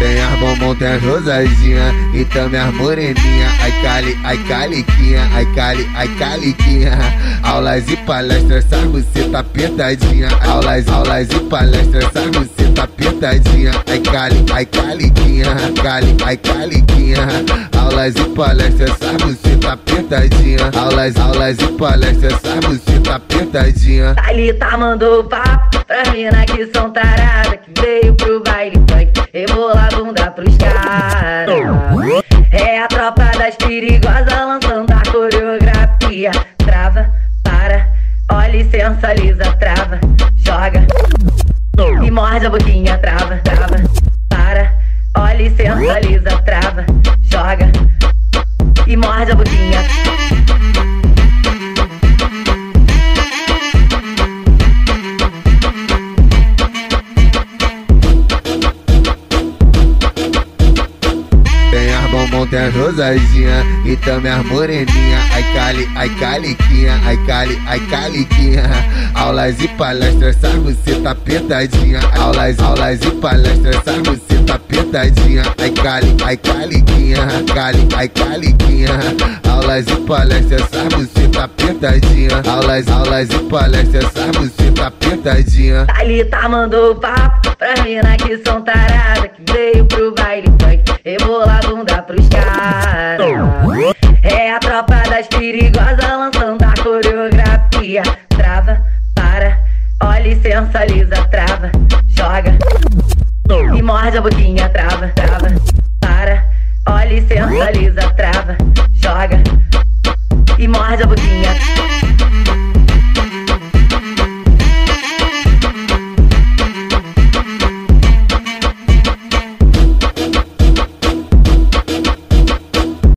Tem as bombom, tem as rosadinha e também as moreninha. Ai cali, ai caliquinha, ai cali, ai caliquinha. Aulas e palestras, sabe você tá apertadinha. Aulas, aulas e palestras, sabe você tá apertadinha. Ai cali, ai caliquinha, cali, ai caliquinha. Aulas e palestras, sabe você tá apertadinha. Aulas, aulas e palestras, sabe você tá apertadinha. Thalita mandou papo pra mina que são tarada Que veio pro baile funk Rebolar a bunda pros caras. É a tropa das perigosas lançando a coreografia. Trava, para, olha e sensualiza Trava, joga. E morde a boquinha Trava, trava, para, olha e sensualiza Trava, joga. E morde a boquinha Tem as rosadinha e também as moreninha. Ai cali, ai caliquinha, ai cali, ai caliquinha. Aulas e palestras, sabe você tá apertadinha. Aulas, aulas e palestras, sabe você tá apertadinha. Ai cali, ai caliquinha, cali, ai caliquinha. Aulas e palestras, sabe você tá apertadinha. Aulas, aulas e palestras, sabe você tá apertadinha. Thalita mandou papo pra mina que são tarada Que veio pro baile caras. É a tropa das perigosas lançando a coreografia. Trava, para, olha e sensualiza Trava, joga. E morde a boquinha Trava, trava, para, olha e sensualiza Trava, joga. E morde a boquinha